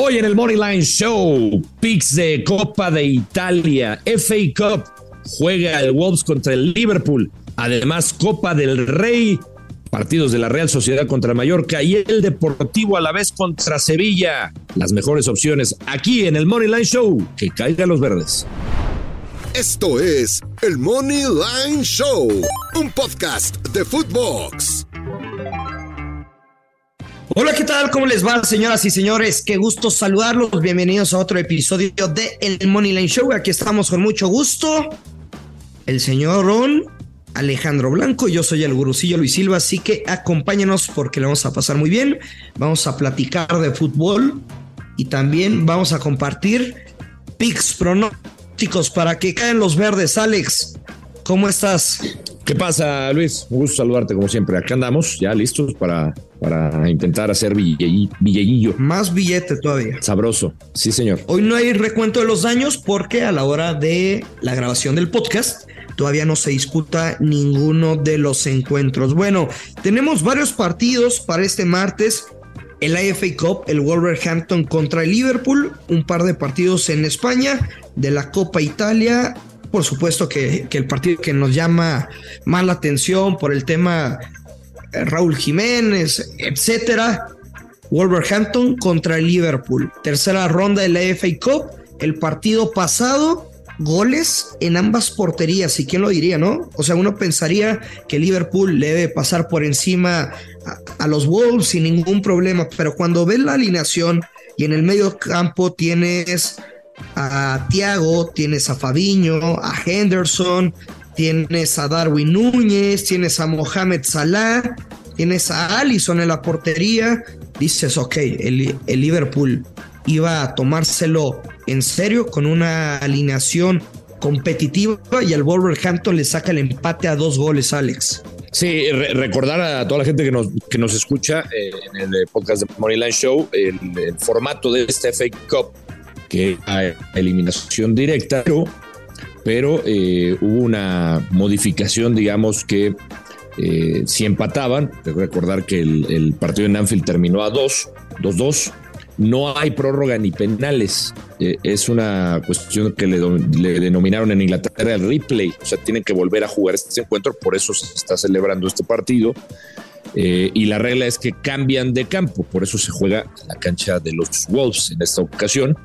Hoy en el Moneyline Show, Pix de Copa de Italia, FA Cup, juega el Wolves contra el Liverpool, además Copa del Rey, partidos de la Real Sociedad contra Mallorca y el Deportivo a la vez contra Sevilla. Las mejores opciones aquí en el Moneyline Show, que caigan los verdes. Esto es el Money Line Show, un podcast de Footbox. Hola, ¿qué tal? ¿Cómo les va, señoras y señores? Qué gusto saludarlos. Bienvenidos a otro episodio de El Money Line Show. Aquí estamos con mucho gusto. El señor Ron, Alejandro Blanco, yo soy el gurucillo Luis Silva, así que acompáñenos porque le vamos a pasar muy bien. Vamos a platicar de fútbol y también vamos a compartir picks pronósticos para que caen los verdes. Alex, ¿cómo estás? ¿Qué pasa, Luis? Un gusto saludarte como siempre. Acá andamos ya listos para, para intentar hacer billellillo. Más billete todavía. Sabroso. Sí, señor. Hoy no hay recuento de los daños porque a la hora de la grabación del podcast todavía no se disputa ninguno de los encuentros. Bueno, tenemos varios partidos para este martes. El IFA Cup, el Wolverhampton contra el Liverpool, un par de partidos en España, de la Copa Italia, por supuesto que, el partido que nos llama más la atención por el tema eh, Raúl Jiménez, etcétera. Wolverhampton contra Liverpool. Tercera ronda de la FA Cup. El partido pasado, goles en ambas porterías. ¿Y quién lo diría, no? O sea, uno pensaría que Liverpool le debe pasar por encima a, a los Wolves sin ningún problema. Pero cuando ves la alineación y en el medio campo tienes a Tiago, tienes a Fabiño, a Henderson, tienes a Darwin Núñez, tienes a Mohamed Salah, tienes a Allison en la portería. Dices, ok, el, el Liverpool iba a tomárselo en serio con una alineación competitiva y al Wolverhampton le saca el empate a dos goles, Alex. Sí, recordar a toda la gente que nos, que nos escucha eh, en el podcast de Moneyline Show el, el, formato de este FA Cup que a eliminación directa, pero, eh, hubo una modificación, digamos que eh, si empataban, recordar que el, partido en Anfield terminó a 2, 2-2, no hay prórroga ni penales. Eh, es una cuestión que le, denominaron en Inglaterra el replay, o sea, tienen que volver a jugar este encuentro, por eso se está celebrando este partido. y la regla es que cambian de campo, por eso se juega en la cancha de los Wolves en esta ocasión.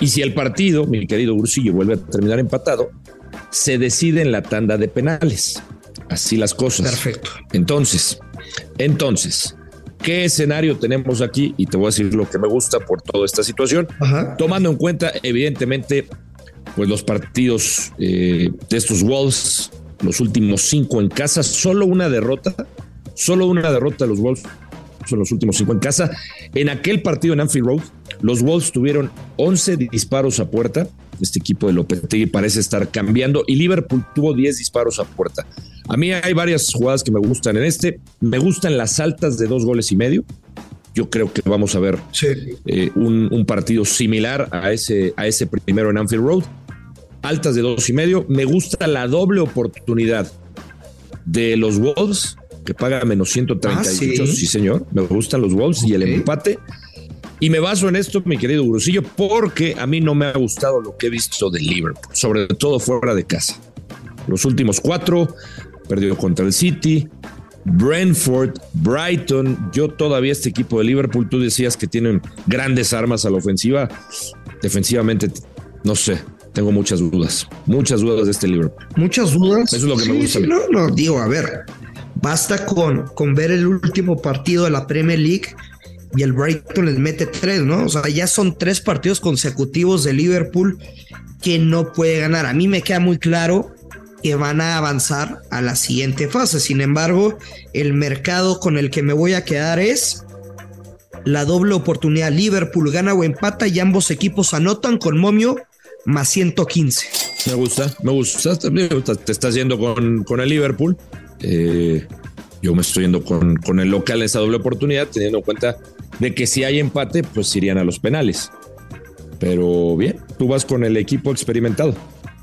Y si el partido, mi querido Ursillo, vuelve a terminar empatado, se decide en la tanda de penales. Así las cosas. Perfecto. Entonces, entonces, ¿qué escenario tenemos aquí? Y te voy a decir lo que me gusta por toda esta situación. Tomando en cuenta, evidentemente, pues los partidos eh, de estos Wolves, los últimos cinco en casa, solo una derrota, solo una derrota de los Wolves son los últimos cinco en casa. En aquel partido en Anfield Road, los Wolves tuvieron 11 disparos a puerta. Este equipo de Lopetegui parece estar cambiando y Liverpool tuvo 10 disparos a puerta. A mí hay varias jugadas que me gustan en este. Me gustan las altas de dos goles y medio. Yo creo que vamos a ver eh, un, partido similar a ese, a ese primero en Anfield Road. Altas de dos y medio. Me gusta la doble oportunidad de los Wolves que paga menos 138. Ah, ¿sí? señor. Me gustan los Wolves y el empate. Y me baso en esto, mi querido Grusillo, porque a mí no me ha gustado lo que he visto de Liverpool, sobre todo fuera de casa. Los últimos cuatro, perdió contra el City, Brentford, Brighton. Yo todavía este equipo de Liverpool, tú decías que tienen grandes armas a la ofensiva. Defensivamente, no sé, tengo muchas dudas, muchas dudas de este Liverpool. Muchas dudas. Eso es lo que me gusta. no, no, digo, a ver, Basta con, con ver el último partido de la Premier League y el Brighton les mete tres, ¿no? O sea, ya son tres partidos consecutivos de Liverpool que no puede ganar. A mí me queda muy claro que van a avanzar a la siguiente fase. Sin embargo, el mercado con el que me voy a quedar es la doble oportunidad. Liverpool gana o empata y ambos equipos anotan con momio más 115. Me gusta, me gusta. Te estás yendo con, con el Liverpool. Eh, yo me estoy yendo con, con el local en esa doble oportunidad, teniendo en cuenta de que si hay empate, pues irían a los penales. Pero bien, tú vas con el equipo experimentado.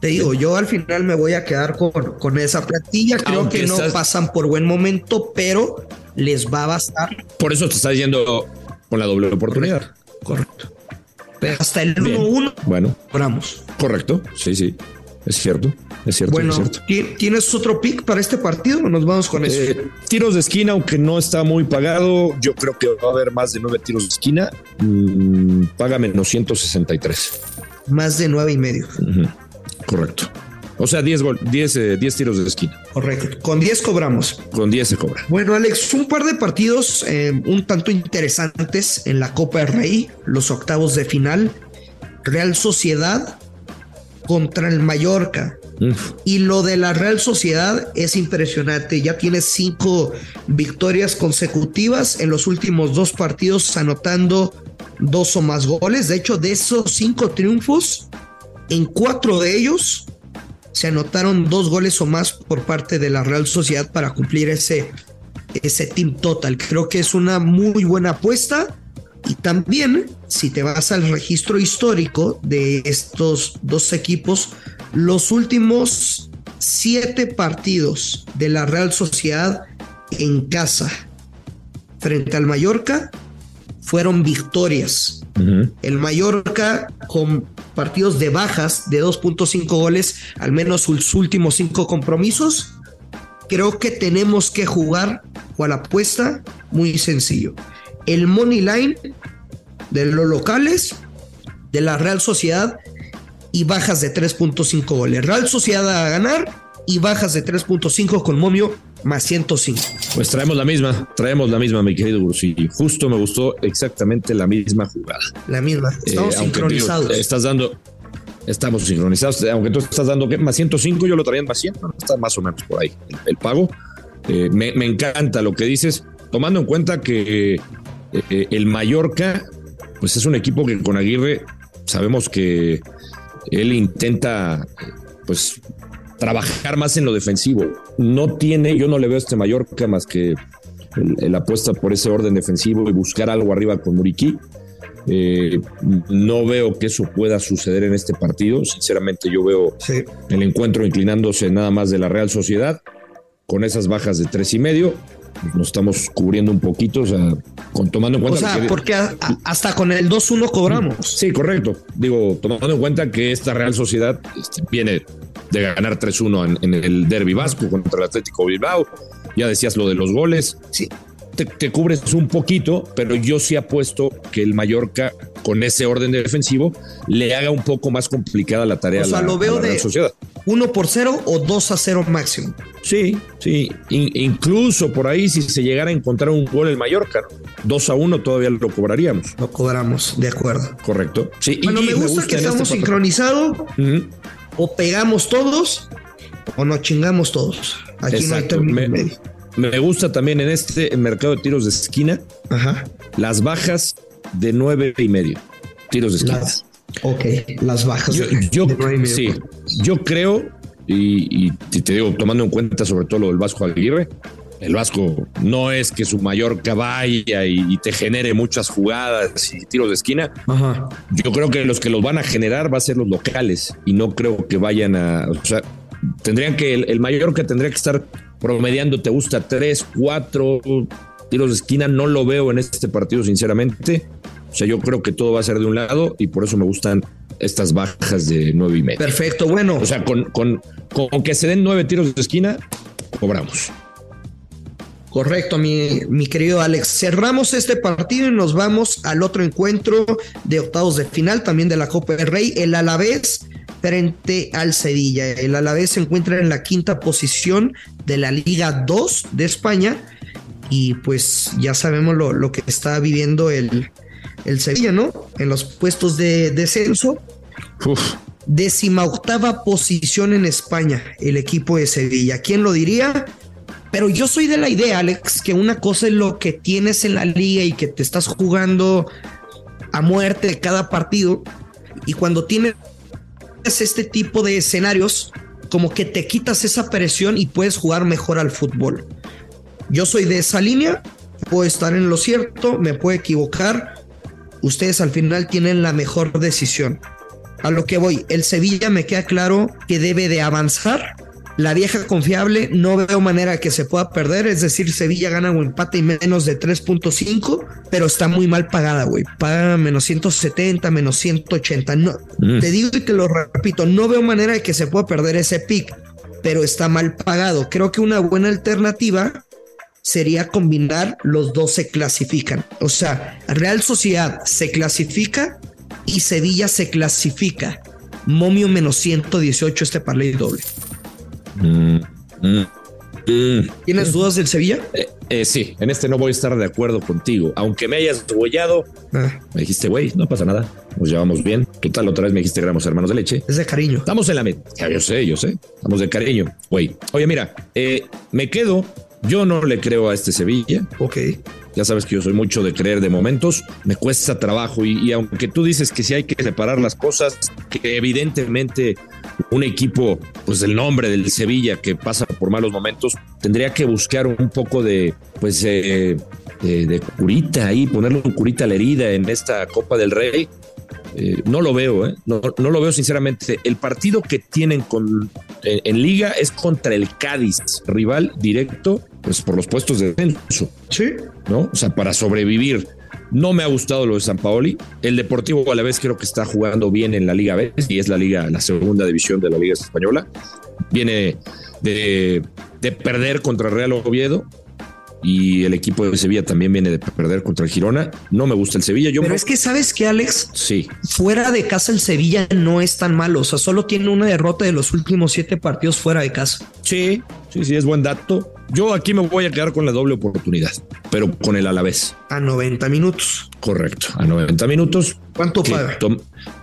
Te digo, yo al final me voy a quedar con, con esa platilla. Creo que no pasan por buen momento, pero les va a bastar. Por eso te estás yendo con la doble oportunidad. Correcto. hasta el 1-1 bueno, cobramos. Correcto, sí, sí. Es cierto, es cierto. Bueno, es cierto. ¿tienes otro pick para este partido o nos vamos con eso? Eh, tiros de esquina, aunque no está muy pagado, yo creo que va a haber más de nueve tiros de esquina. Mm, paga menos 163. Más de nueve y medio. Correcto. O sea, 10, 10, 10 tiros de esquina. Correcto. Con 10 cobramos. Con 10 se cobra. Bueno, Alex, un par de partidos eh, un tanto interesantes en la Copa del Rey, los octavos de final. Real Sociedad contra el Mallorca. Y lo de la Real Sociedad es impresionante. Ya tiene cinco victorias consecutivas en los últimos dos partidos, anotando dos o más goles. De hecho, de esos cinco triunfos, en cuatro de ellos se anotaron dos goles o más por parte de la Real Sociedad para cumplir ese, ese team total. Creo que es una muy buena apuesta. Y también, si te vas al registro histórico de estos dos equipos, los últimos siete partidos de la Real Sociedad en casa frente al Mallorca fueron victorias. El Mallorca con partidos de bajas de 2.5 goles, al menos sus últimos cinco compromisos. Creo que tenemos que jugar con la apuesta muy sencillo el money line de los locales de la Real Sociedad y bajas de 3.5 goles. Real Sociedad a ganar y bajas de 3.5 con momio más 105. Pues traemos la misma, traemos la misma, mi querido Y Justo me gustó exactamente la misma jugada. La misma. Estamos eh, sincronizados. estás dando, estamos sincronizados. Aunque tú estás dando ¿qué? más 105, yo lo traía en más 100. Está más o menos por ahí el, pago. Eh, me, me, encanta lo que dices, tomando en cuenta que eh, el Mallorca, pues es un equipo que con Aguirre sabemos que él intenta, pues, trabajar más en lo defensivo. No tiene, yo no le veo a este Mallorca más que el, apuesta por ese orden defensivo y buscar algo arriba con Muriqui. Eh, no veo que eso pueda suceder en este partido. Sinceramente, yo veo el encuentro inclinándose nada más de la Real Sociedad con esas bajas de tres y medio nos estamos cubriendo un poquito, o sea, con, tomando en cuenta. O sea, porque hasta con el 2-1 cobramos. Sí, correcto. Digo, tomando en cuenta que esta Real Sociedad este, viene de ganar 3-1 en, el Derby Vasco contra el Atlético Bilbao. Ya decías lo de los goles. Sí. Te, cubres un poquito, pero yo sí apuesto que el Mallorca, con ese orden defensivo, le haga un poco más complicada la tarea o sea, lo veo de Sociedad. 1 por 0 o 2 a 0 máximo. Sí, sí. incluso por ahí, si se llegara a encontrar un gol el Mallorca, 2 a 1 todavía lo cobraríamos. Lo cobramos, de acuerdo. Correcto. Sí, bueno, me gusta, que estamos este sincronizados. O pegamos todos o nos chingamos todos. Aquí no hay término me, Me gusta también en este mercado de tiros de esquina Ajá. las bajas de nueve y medio. Tiros de esquina. ok, las bajas. Yo, de, sí, yo creo y, te digo, tomando en cuenta sobre todo lo del Vasco Aguirre, el Vasco no es que su mayor caballa y, te genere muchas jugadas y tiros de esquina. Yo creo que los que los van a generar va a ser los locales y no creo que vayan a, o sea, tendrían que el, el mayor que tendría que estar promediando, te gusta tres, cuatro tiros de esquina, no lo veo en este partido sinceramente. O sea, yo creo que todo va a ser de un lado y por eso me gustan estas bajas de nueve y medio. Perfecto, bueno. O sea, con, con, con que se den nueve tiros de esquina, cobramos. Correcto, mi, mi, querido Alex. Cerramos este partido y nos vamos al otro encuentro de octavos de final, también de la Copa del Rey, el Alavés frente al Sevilla. El Alavés se encuentra en la quinta posición de la Liga 2 de España y pues ya sabemos lo, lo que está viviendo el, el Sevilla, ¿no? En los puestos de descenso. Décima octava posición en España, el equipo de Sevilla. ¿Quién lo diría? Pero yo soy de la idea, Alex, que una cosa es lo que tienes en la liga y que te estás jugando a muerte cada partido. Y cuando tienes este tipo de escenarios, como que te quitas esa presión y puedes jugar mejor al fútbol. Yo soy de esa línea, puedo estar en lo cierto, me puedo equivocar, ustedes al final tienen la mejor decisión. A lo que voy, el Sevilla me queda claro que debe de avanzar La vieja confiable, no veo manera que se pueda perder. Es decir, Sevilla gana un empate y menos de 3.5, pero está muy mal pagada, güey. Paga menos 170, menos 180. No, mm. Te digo y te lo repito, no veo manera de que se pueda perder ese pick, pero está mal pagado. Creo que una buena alternativa sería combinar los dos se clasifican. O sea, Real Sociedad se clasifica y Sevilla se clasifica. Momio menos 118 este parlay doble. Mm, mm, mm. ¿Tienes dudas del Sevilla? Eh, eh, sí, en este no voy a estar de acuerdo contigo. Aunque me hayas huellado, ah. me dijiste, güey, no pasa nada. Nos llevamos bien. Total, otra vez me dijiste que éramos hermanos de leche. Es de cariño. Estamos en la meta. Yo sé, yo sé. Estamos de cariño, güey. Oye, mira, eh, me quedo. Yo no le creo a este Sevilla. Ok. Ya sabes que yo soy mucho de creer de momentos, me cuesta trabajo y, aunque tú dices que sí hay que separar las cosas, que evidentemente un equipo, pues el nombre del Sevilla que pasa por malos momentos, tendría que buscar un poco de, pues, eh, de, curita ahí, ponerle un curita a la herida en esta Copa del Rey. Eh, no lo veo, ¿eh? no, no, lo veo sinceramente. El partido que tienen con, en, liga es contra el Cádiz, rival directo, pues por los puestos de descenso. Sí. ¿No? O sea, para sobrevivir. No me ha gustado lo de San Paoli. El Deportivo a la vez creo que está jugando bien en la Liga B y es la liga, la segunda división de la Liga Española. Viene de, de perder contra Real Oviedo y el equipo de Sevilla también viene de perder contra el Girona. No me gusta el Sevilla. Yo Pero es que sabes que Alex, sí, fuera de casa el Sevilla no es tan malo. O sea, solo tiene una derrota de los últimos siete partidos fuera de casa. Sí, sí, sí, es buen dato. Yo aquí me voy a quedar con la doble oportunidad, pero con el Alavés. A 90 minutos. Correcto, a 90 minutos. ¿Cuánto paga?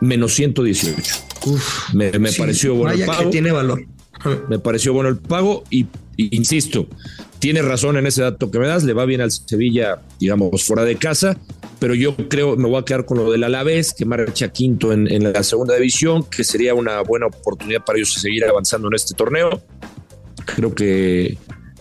Menos 118. Uf, me, pareció bueno el pago. que tiene valor. Me pareció bueno el pago y insisto, tiene razón en ese dato que me das, le va bien al Sevilla, digamos, fuera de casa, pero yo creo, me voy a quedar con lo del Alavés, que marcha quinto en, en la segunda división, que sería una buena oportunidad para ellos seguir avanzando en este torneo. Creo que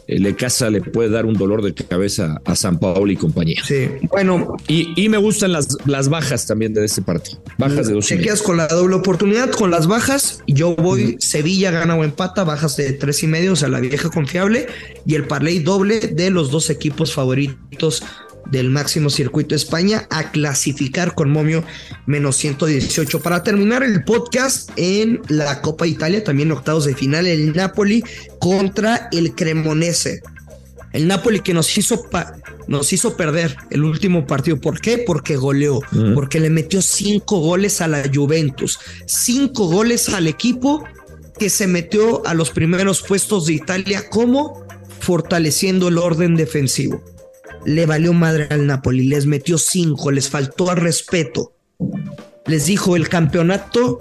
le casa le puede dar un dolor de cabeza a San Paolo y compañía. Sí, bueno. Y, me gustan las, las bajas también de este partido. Bajas de dos. Te quedas con la doble oportunidad, con las bajas. Yo voy, Sevilla gana o empata, bajas de tres y medio, o sea, la vieja confiable. Y el parlay doble de los dos equipos favoritos del máximo circuito España a clasificar con momio menos 118. Para terminar el podcast en la Copa Italia, también octavos de final, el Napoli contra el Cremonese. El Napoli que nos hizo, nos hizo perder el último partido. ¿Por qué? Porque goleó, porque le metió cinco goles a la Juventus, cinco goles al equipo que se metió a los primeros puestos de Italia como fortaleciendo el orden defensivo le valió madre al Napoli, les metió cinco, les faltó al respeto. Les dijo, el campeonato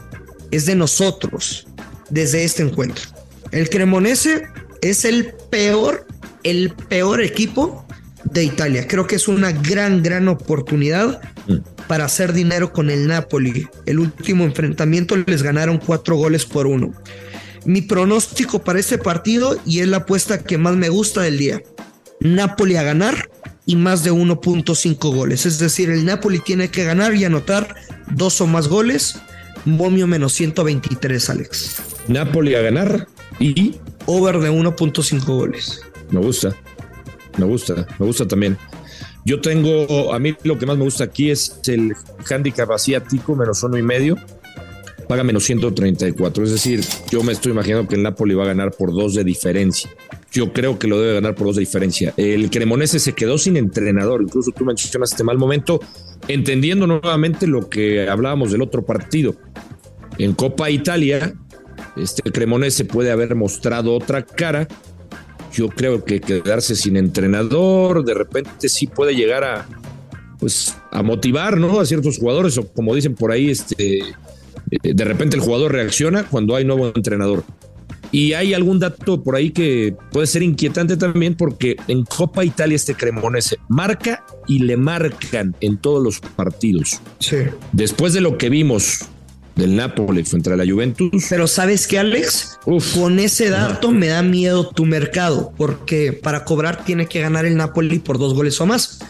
es de nosotros desde este encuentro. El Cremonese es el peor, el peor equipo de Italia. Creo que es una gran, gran oportunidad mm. para hacer dinero con el Napoli. El último enfrentamiento les ganaron cuatro goles por uno. Mi pronóstico para este partido, y es la apuesta que más me gusta del día, Napoli a ganar y más de 1.5 goles. Es decir, el Napoli tiene que ganar y anotar dos o más goles. Momio menos 123, Alex. Napoli a ganar y... Over de 1.5 goles. Me gusta, me gusta, me gusta también. Yo tengo, a mí lo que más me gusta aquí es el handicap asiático, menos uno y medio paga menos 134. Es decir, yo me estoy imaginando que el Napoli va a ganar por dos de diferencia. Yo creo que lo debe ganar por dos de diferencia. El Cremonese se quedó sin entrenador. Incluso tú mencionas este mal momento, entendiendo nuevamente lo que hablábamos del otro partido. En Copa Italia, este Cremonese puede haber mostrado otra cara. Yo creo que quedarse sin entrenador de repente sí puede llegar a, pues, a motivar ¿no? a ciertos jugadores, o como dicen por ahí, este, eh, de repente el jugador reacciona cuando hay nuevo entrenador. Y hay algún dato por ahí que puede ser inquietante también porque en Copa Italia este Cremonese marca y le marcan en todos los partidos. Sí. Después de lo que vimos del Napoli frente a la Juventus. Pero sabes qué, Alex, con ese dato me da miedo tu mercado, porque para cobrar tiene que ganar el Napoli por dos goles o más.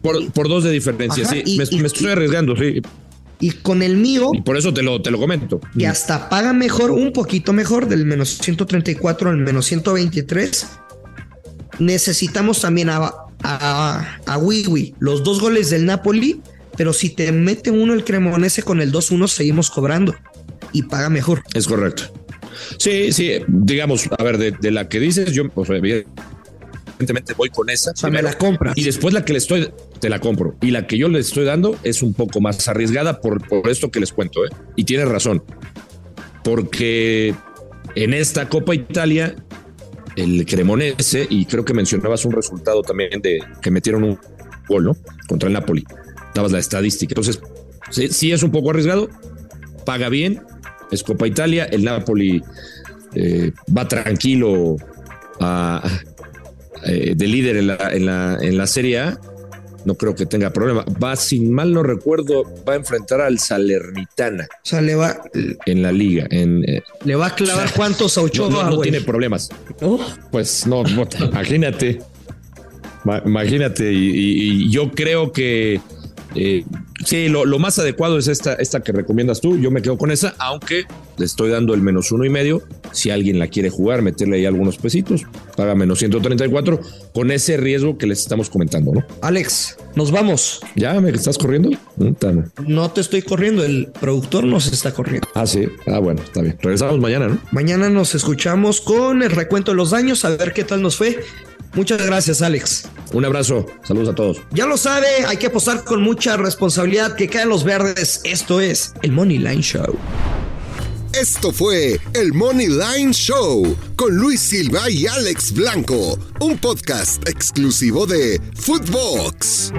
Por, dos de diferencia, sí. me, estoy arriesgando, sí. Y con el mío. Y por eso te lo, te lo comento. Y hasta paga mejor, un poquito mejor, del menos 134 al menos 123. Necesitamos también a, a, a Wiwi, los dos goles del Napoli. Pero si te mete uno el Cremonese con el 2-1, seguimos cobrando y paga mejor. Es correcto. Sí, sí, digamos, a ver, de, la que dices, yo pues, evidentemente voy con esa. O sea, me la compras. Y después la que le estoy, te la compro. Y la que yo le estoy dando es un poco más arriesgada por, por esto que les cuento, ¿eh? Y tienes razón. Porque en esta Copa Italia, el Cremonese, y creo que mencionabas un resultado también de que metieron un gol, ¿no? Contra el Napoli dabas la estadística. Entonces, sí, es un poco arriesgado, paga bien, es Copa Italia, el Napoli eh, va tranquilo eh, de líder en la, en, la, en la Serie A, no creo que tenga problema. Va, sin mal no recuerdo, va a enfrentar al Salernitana. O sea, le va. En la liga. En, eh, le va a clavar cuántos a Ochoa. No, no, tiene problemas. Pues no, imagínate. Imagínate. y, yo creo que eh, sí, lo, más adecuado es esta, esta que recomiendas tú. Yo me quedo con esa, aunque le estoy dando el menos uno y medio. Si alguien la quiere jugar, meterle ahí algunos pesitos, paga menos 134 con ese riesgo que les estamos comentando, ¿no? Alex, nos vamos. ¿Ya me estás corriendo? No te estoy corriendo, el productor nos está corriendo. Ah, sí. Ah, bueno, está bien. Regresamos mañana, ¿no? Mañana nos escuchamos con el recuento de los daños, a ver qué tal nos fue. Muchas gracias, Alex. Un abrazo. Saludos a todos. Ya lo sabe, hay que apostar con mucha responsabilidad que caen los verdes. Esto es el Money Line Show. Esto fue el Money Line Show con Luis Silva y Alex Blanco, un podcast exclusivo de Footbox.